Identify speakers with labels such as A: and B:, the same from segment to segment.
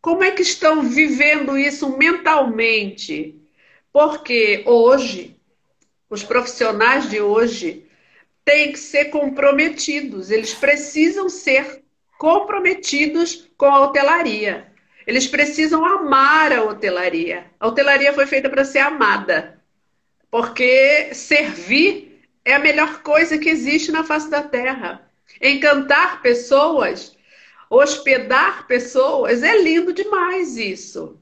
A: Como é que estão vivendo isso mentalmente? Porque hoje, os profissionais de hoje têm que ser comprometidos, eles precisam ser comprometidos com a hotelaria. Eles precisam amar a hotelaria. A hotelaria foi feita para ser amada. Porque servir é a melhor coisa que existe na face da terra. Encantar pessoas, hospedar pessoas, é lindo demais isso.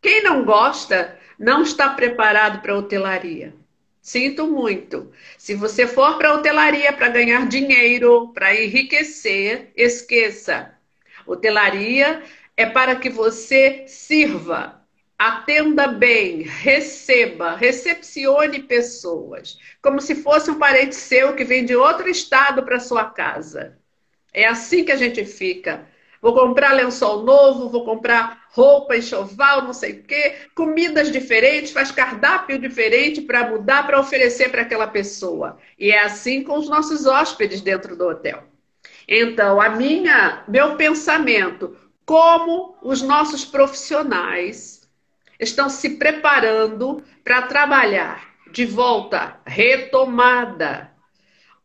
A: Quem não gosta não está preparado para hotelaria. Sinto muito. Se você for para hotelaria para ganhar dinheiro, para enriquecer, esqueça. Hotelaria é para que você sirva, atenda bem, receba, recepcione pessoas, como se fosse um parente seu que vem de outro estado para sua casa. É assim que a gente fica. Vou comprar lençol novo, vou comprar roupa, enxoval, não sei o quê, comidas diferentes, faz cardápio diferente para mudar, para oferecer para aquela pessoa. E é assim com os nossos hóspedes dentro do hotel. Então, a minha, meu pensamento, como os nossos profissionais estão se preparando para trabalhar de volta, retomada.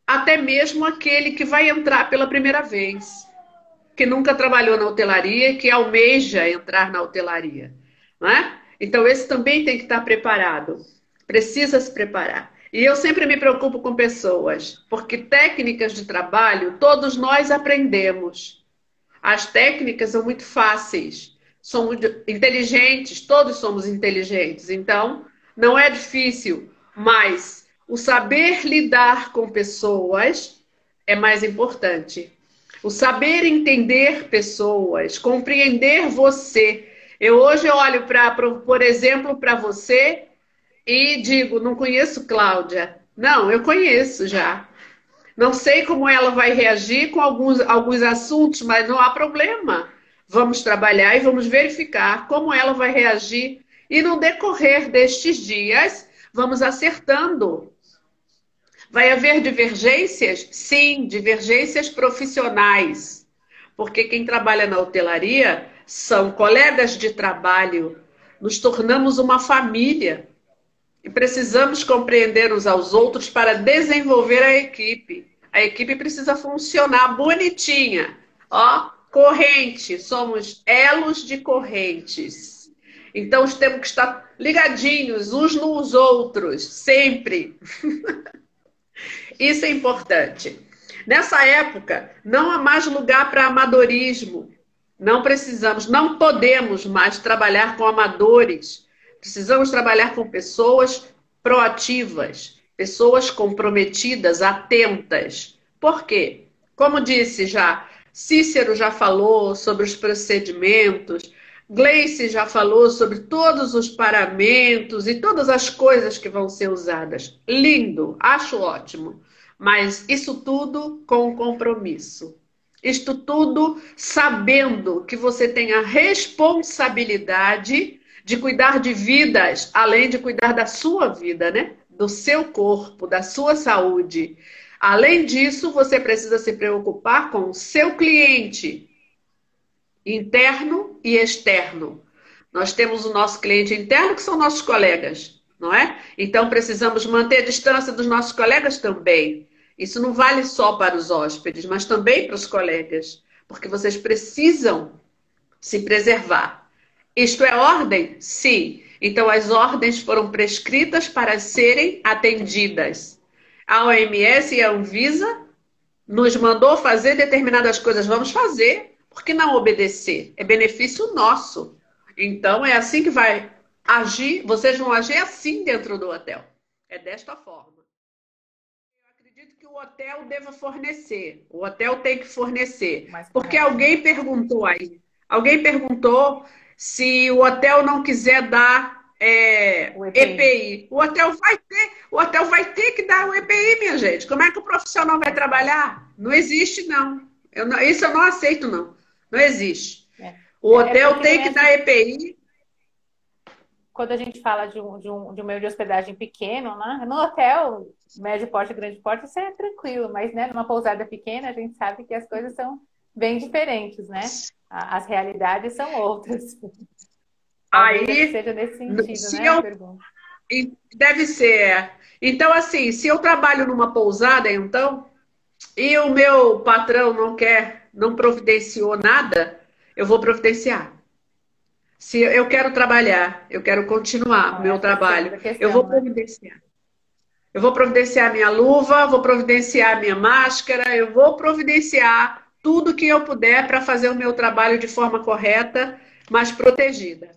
A: Até mesmo aquele que vai entrar pela primeira vez, que nunca trabalhou na hotelaria que almeja entrar na hotelaria. Não é? Então, esse também tem que estar preparado, precisa se preparar. E eu sempre me preocupo com pessoas, porque técnicas de trabalho todos nós aprendemos. As técnicas são muito fáceis, somos inteligentes, todos somos inteligentes, então não é difícil, mas o saber lidar com pessoas é mais importante. O saber entender pessoas, compreender você. Eu hoje olho para, por exemplo, para você e digo, não conheço Cláudia. Não, eu conheço já. Não sei como ela vai reagir com alguns, alguns assuntos, mas não há problema. Vamos trabalhar e vamos verificar como ela vai reagir. E no decorrer destes dias, vamos acertando. Vai haver divergências? Sim, divergências profissionais. Porque quem trabalha na hotelaria são colegas de trabalho. Nos tornamos uma família. E precisamos compreender uns aos outros para desenvolver a equipe. A equipe precisa funcionar bonitinha. Ó, corrente, somos elos de correntes. Então temos que estar ligadinhos uns nos outros, sempre. Isso é importante. Nessa época, não há mais lugar para amadorismo. Não precisamos, não podemos mais trabalhar com amadores Precisamos trabalhar com pessoas proativas, pessoas comprometidas, atentas. Por quê? Como disse já, Cícero já falou sobre os procedimentos, Gleice já falou sobre todos os paramentos e todas as coisas que vão ser usadas. Lindo, acho ótimo. Mas isso tudo com compromisso. Isto tudo sabendo que você tem a responsabilidade de cuidar de vidas, além de cuidar da sua vida, né? Do seu corpo, da sua saúde. Além disso, você precisa se preocupar com o seu cliente, interno e externo. Nós temos o nosso cliente interno, que são nossos colegas, não é? Então precisamos manter a distância dos nossos colegas também. Isso não vale só para os hóspedes, mas também para os colegas, porque vocês precisam se preservar. Isto é ordem? Sim. Então, as ordens foram prescritas para serem atendidas. A OMS e a Anvisa nos mandou fazer determinadas coisas. Vamos fazer. Por que não obedecer? É benefício nosso. Então, é assim que vai agir. Vocês vão agir assim dentro do hotel. É desta forma. Eu acredito que o hotel deva fornecer. O hotel tem que fornecer. Porque alguém perguntou aí. Alguém perguntou se o hotel não quiser dar é, o EPI. EPI. O hotel vai ter, o hotel vai ter que dar o EPI, minha gente. Como é que o profissional vai trabalhar? Não existe, não. Eu não isso eu não aceito, não. Não existe. É. O é, hotel é tem que dar EPI.
B: Quando a gente fala de um, de, um, de um meio de hospedagem pequeno, né? No hotel, médio porte, grande porte, isso é tranquilo, mas né, numa pousada pequena, a gente sabe que as coisas são bem diferentes, né? As realidades são outras.
A: Aí,
B: seja nesse sentido, né?
A: Eu, deve ser. Então, assim, se eu trabalho numa pousada, então, e o meu patrão não quer, não providenciou nada, eu vou providenciar. Se eu quero trabalhar, eu quero continuar o meu trabalho, eu vou né? providenciar. Eu vou providenciar minha luva, vou providenciar minha máscara, eu vou providenciar tudo que eu puder para fazer o meu trabalho de forma correta, mas protegida.